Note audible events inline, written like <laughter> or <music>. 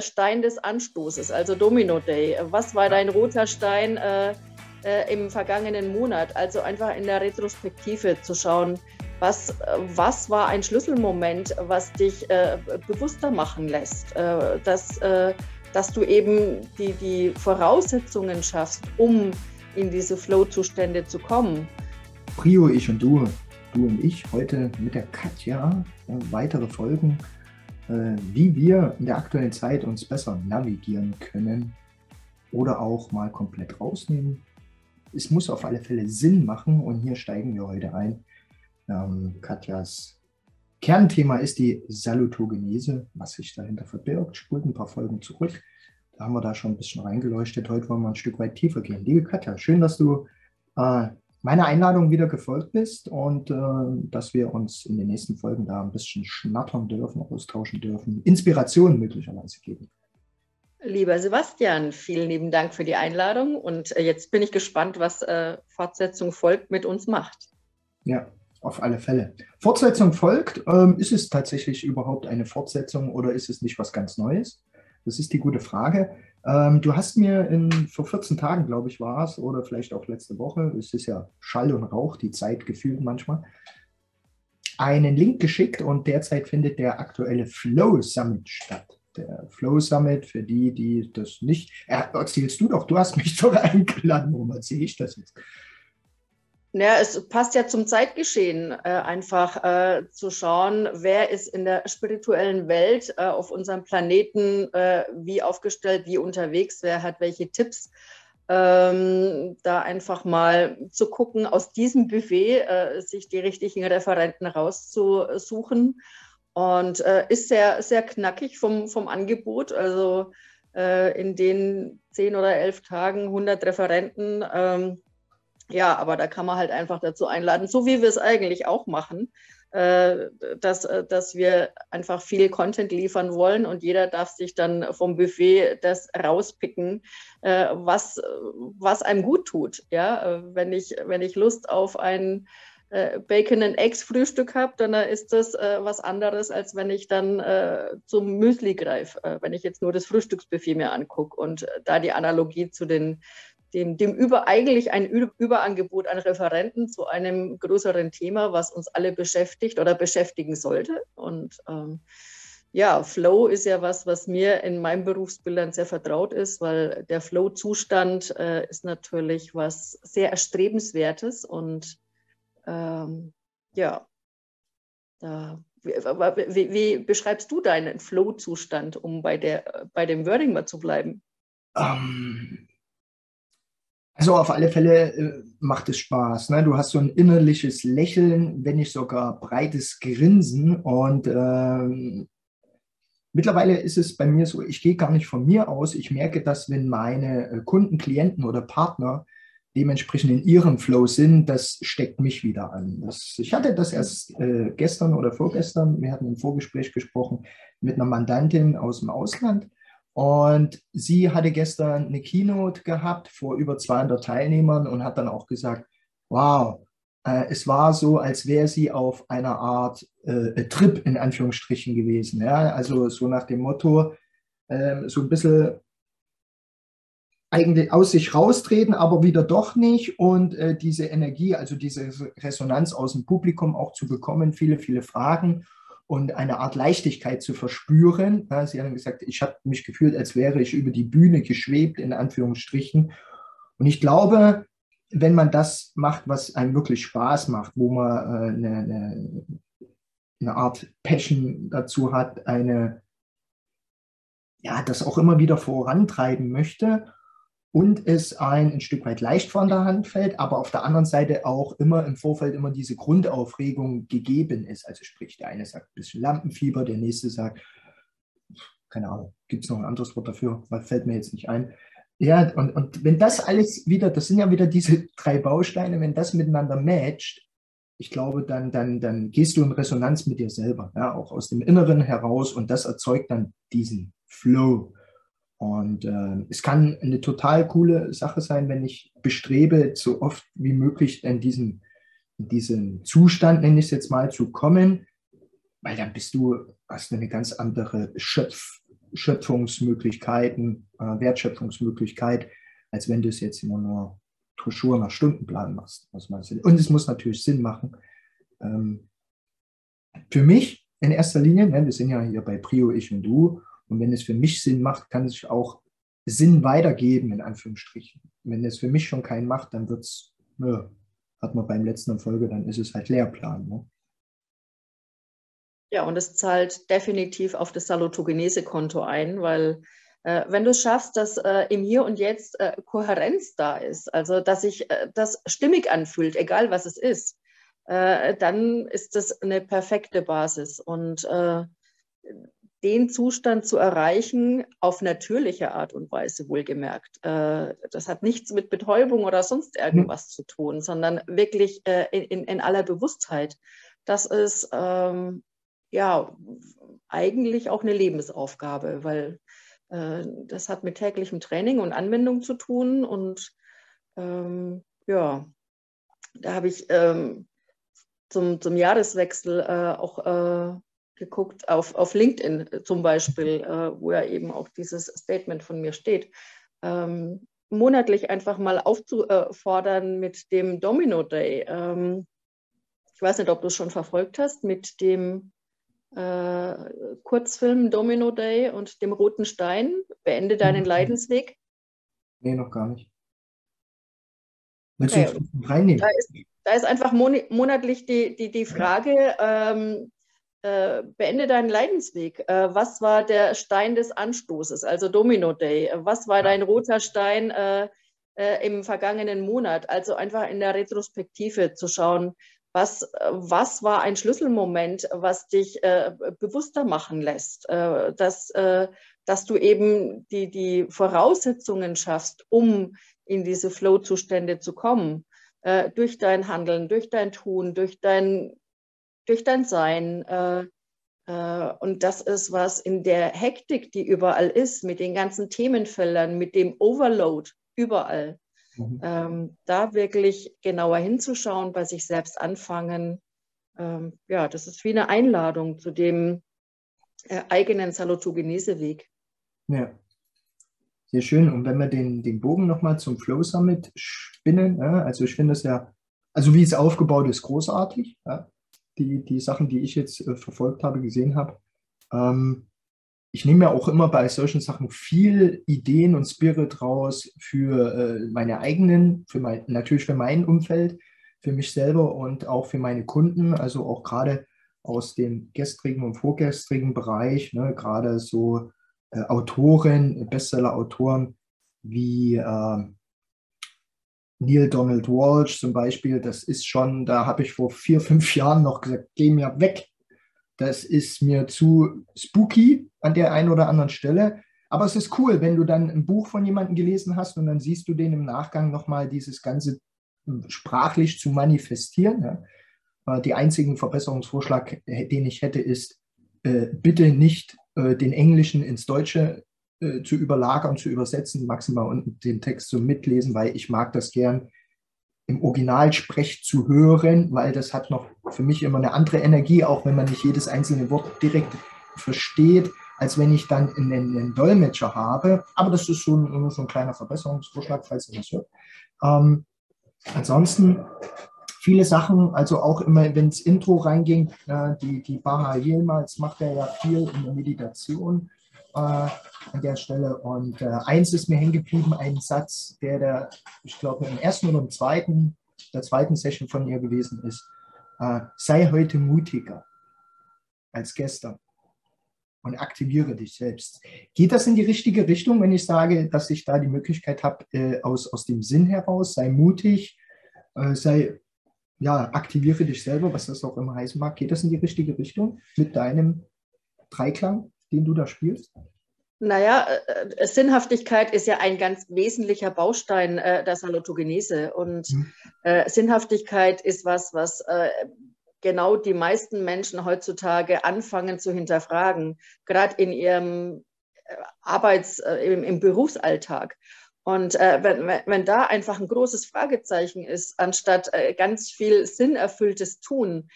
Stein des Anstoßes, also Domino Day? Was war dein roter Stein äh, äh, im vergangenen Monat? Also einfach in der Retrospektive zu schauen, was, was war ein Schlüsselmoment, was dich äh, bewusster machen lässt, äh, dass, äh, dass du eben die, die Voraussetzungen schaffst, um in diese Flow-Zustände zu kommen? Prio, ich und du, du und ich, heute mit der Katja weitere Folgen, wie wir in der aktuellen Zeit uns besser navigieren können oder auch mal komplett rausnehmen. Es muss auf alle Fälle Sinn machen und hier steigen wir heute ein. Ähm, Katjas Kernthema ist die Salutogenese, was sich dahinter verbirgt. Spult ein paar Folgen zurück. Da haben wir da schon ein bisschen reingeleuchtet. Heute wollen wir ein Stück weit tiefer gehen. Liebe Katja, schön, dass du äh, meiner Einladung wieder gefolgt bist und äh, dass wir uns in den nächsten Folgen da ein bisschen schnattern dürfen, austauschen dürfen, Inspirationen möglicherweise geben. Lieber Sebastian, vielen lieben Dank für die Einladung und äh, jetzt bin ich gespannt, was äh, Fortsetzung folgt mit uns macht. Ja, auf alle Fälle. Fortsetzung folgt. Ähm, ist es tatsächlich überhaupt eine Fortsetzung oder ist es nicht was ganz Neues? Das ist die gute Frage. Ähm, du hast mir in, vor 14 Tagen, glaube ich, war es, oder vielleicht auch letzte Woche, es ist ja Schall und Rauch, die Zeit gefühlt manchmal, einen Link geschickt und derzeit findet der aktuelle Flow Summit statt. Der Flow Summit, für die, die das nicht, erzählst du doch, du hast mich <laughs> doch eingeladen, warum erzähle ich das jetzt? Ja, es passt ja zum Zeitgeschehen, äh, einfach äh, zu schauen, wer ist in der spirituellen Welt äh, auf unserem Planeten äh, wie aufgestellt, wie unterwegs, wer hat welche Tipps. Ähm, da einfach mal zu gucken, aus diesem Buffet äh, sich die richtigen Referenten rauszusuchen. Und äh, ist sehr, sehr knackig vom, vom Angebot. Also in den zehn oder elf Tagen 100 Referenten. Ähm, ja, aber da kann man halt einfach dazu einladen, so wie wir es eigentlich auch machen, äh, dass, äh, dass wir einfach viel Content liefern wollen und jeder darf sich dann vom Buffet das rauspicken, äh, was, was einem gut tut. Ja, wenn ich, wenn ich Lust auf ein Bacon and Eggs Frühstück habe, dann ist das was anderes, als wenn ich dann zum Müsli greife, wenn ich jetzt nur das Frühstücksbuffet mir angucke und da die Analogie zu den dem, dem über, eigentlich ein Überangebot an Referenten zu einem größeren Thema, was uns alle beschäftigt oder beschäftigen sollte. Und ähm, ja, Flow ist ja was, was mir in meinem Berufsbildern sehr vertraut ist, weil der Flow-Zustand äh, ist natürlich was sehr Erstrebenswertes und ähm, ja, da, wie, wie, beschreibst du deinen Flow-Zustand, um bei, der, bei dem Wording mal zu bleiben? Um, ähm, also auf alle Fälle äh, macht es Spaß. Ne? Du hast so ein innerliches Lächeln, wenn nicht sogar breites Grinsen. Und ähm, mittlerweile ist es bei mir so, ich gehe gar nicht von mir aus. Ich merke das, wenn meine äh, Kunden, Klienten oder Partner dementsprechend in ihrem Flow sind, das steckt mich wieder an. Das, ich hatte das erst äh, gestern oder vorgestern, wir hatten im Vorgespräch gesprochen mit einer Mandantin aus dem Ausland und sie hatte gestern eine Keynote gehabt vor über 200 Teilnehmern und hat dann auch gesagt, wow, äh, es war so, als wäre sie auf einer Art äh, Trip in Anführungsstrichen gewesen. Ja? Also so nach dem Motto, äh, so ein bisschen eigentlich aus sich raustreten, aber wieder doch nicht. Und äh, diese Energie, also diese Resonanz aus dem Publikum auch zu bekommen, viele, viele Fragen und eine Art Leichtigkeit zu verspüren. Sie haben gesagt, ich habe mich gefühlt, als wäre ich über die Bühne geschwebt, in Anführungsstrichen. Und ich glaube, wenn man das macht, was einem wirklich Spaß macht, wo man äh, eine, eine, eine Art Passion dazu hat, eine, ja, das auch immer wieder vorantreiben möchte und es ein, ein Stück weit leicht von der Hand fällt, aber auf der anderen Seite auch immer im Vorfeld immer diese Grundaufregung gegeben ist. Also sprich, der eine sagt ein bisschen Lampenfieber, der nächste sagt, keine Ahnung, gibt es noch ein anderes Wort dafür, was fällt mir jetzt nicht ein. Ja, und, und wenn das alles wieder, das sind ja wieder diese <laughs> drei Bausteine, wenn das miteinander matcht, ich glaube, dann, dann, dann gehst du in Resonanz mit dir selber, ja, auch aus dem Inneren heraus und das erzeugt dann diesen Flow. Und äh, es kann eine total coole Sache sein, wenn ich bestrebe, so oft wie möglich in diesen, in diesen Zustand, nenne ich es jetzt mal, zu kommen, weil dann bist du, hast eine ganz andere Schöpf, Schöpfungsmöglichkeiten, äh, Wertschöpfungsmöglichkeit, als wenn du es jetzt immer nur Schuhe nach Stundenplan machst. Und es muss natürlich Sinn machen. Ähm, für mich in erster Linie, ne, wir sind ja hier bei Prio, ich und du, und wenn es für mich Sinn macht, kann es auch Sinn weitergeben, in Anführungsstrichen. Wenn es für mich schon keinen macht, dann wird es, hat man beim letzten Folge, dann ist es halt Lehrplan. Ne? Ja, und es zahlt definitiv auf das Salutogenese-Konto ein, weil äh, wenn du es schaffst, dass äh, im Hier und Jetzt äh, Kohärenz da ist, also dass sich äh, das stimmig anfühlt, egal was es ist, äh, dann ist das eine perfekte Basis. Und äh, den Zustand zu erreichen, auf natürliche Art und Weise wohlgemerkt. das hat nichts mit Betäubung oder sonst irgendwas zu tun, sondern wirklich in, in, aller Bewusstheit. Das ist ähm, ja eigentlich auch eine Lebensaufgabe, weil äh, das hat mit täglichem Training und Anwendung zu tun. Und ähm, ja, da habe ich ähm, zum, zum Jahreswechsel äh, auch äh, geguckt, auf, auf LinkedIn zum Beispiel, äh, wo ja eben auch dieses Statement von mir steht. Ähm, monatlich einfach mal aufzufordern mit dem Domino Day. Ähm, ich weiß nicht, ob du es schon verfolgt hast, mit dem äh, Kurzfilm Domino Day und dem Roten Stein. Beende deinen. Leidensweg. Nee, noch gar nicht. Willst okay. du reinnehmen? Da ist, da ist einfach monatlich die, die, die Frage, ähm, äh, beende deinen Leidensweg. Äh, was war der Stein des Anstoßes, also Domino Day? Was war dein roter Stein äh, äh im vergangenen Monat? Also einfach in der Retrospektive zu schauen, was, was war ein Schlüsselmoment, was dich äh, bewusster machen lässt, dass, dass du eben die, die Voraussetzungen schaffst, um in diese Flow-Zustände zu kommen, durch dein Handeln, durch dein Tun, durch dein, durch dein Sein. Äh, äh, und das ist was in der Hektik, die überall ist, mit den ganzen Themenfeldern, mit dem Overload überall Mhm. Ähm, da wirklich genauer hinzuschauen, bei sich selbst anfangen. Ähm, ja, das ist wie eine Einladung zu dem äh, eigenen Salutogenese-Weg. Ja, sehr schön. Und wenn wir den, den Bogen nochmal zum Flow Summit spinnen, also ich finde es ja, also wie es aufgebaut ist, großartig. Ja, die, die Sachen, die ich jetzt äh, verfolgt habe, gesehen habe. Ähm, ich nehme ja auch immer bei solchen Sachen viel Ideen und Spirit raus für äh, meine eigenen, für mein, natürlich für mein Umfeld, für mich selber und auch für meine Kunden, also auch gerade aus dem gestrigen und vorgestrigen Bereich, ne, gerade so äh, Autoren, Bestseller-Autoren wie äh, Neil Donald Walsh zum Beispiel, das ist schon, da habe ich vor vier, fünf Jahren noch gesagt, geh mir weg, das ist mir zu spooky an der einen oder anderen Stelle. Aber es ist cool, wenn du dann ein Buch von jemandem gelesen hast und dann siehst du den im Nachgang nochmal dieses Ganze hm, sprachlich zu manifestieren. Äh, die einzigen Verbesserungsvorschlag, äh, den ich hätte, ist, äh, bitte nicht den Englischen ins Deutsche zu überlagern, zu übersetzen, maximal und den Text zu mitlesen, weil ich mag das gern, im Originalsprech zu hören, weil das hat noch für mich immer eine andere Energie, auch wenn man nicht jedes einzelne Wort direkt versteht, als wenn ich dann einen, einen Dolmetscher habe. Aber das ist so ein, so ein kleiner Verbesserungsvorschlag, falls ihr das hört. Ähm, ansonsten viele Sachen, also auch immer, wenn es Intro reinging, äh, die, die Baha Yilmaz macht er ja viel in der Meditation äh, an der Stelle. Und äh, eins ist mir hängen geblieben, ein Satz, der, der ich glaube, im ersten oder im zweiten, der zweiten Session von ihr gewesen ist. Äh, sei heute mutiger als gestern und aktiviere dich selbst. Geht das in die richtige Richtung, wenn ich sage, dass ich da die Möglichkeit habe, äh, aus, aus dem Sinn heraus, sei mutig, äh, sei, ja, aktiviere dich selber, was das auch immer heißen mag. Geht das in die richtige Richtung mit deinem Dreiklang? Den du da spielst? Naja, äh, äh, Sinnhaftigkeit ist ja ein ganz wesentlicher Baustein äh, der Salutogenese. Und mhm. äh, Sinnhaftigkeit ist was, was äh, genau die meisten Menschen heutzutage anfangen zu hinterfragen, gerade in ihrem äh, Arbeits-, im, im, Berufsalltag. Und wenn, wenn da einfach ein großes Fragezeichen ist, anstatt ganz viel sinnerfülltes Tun,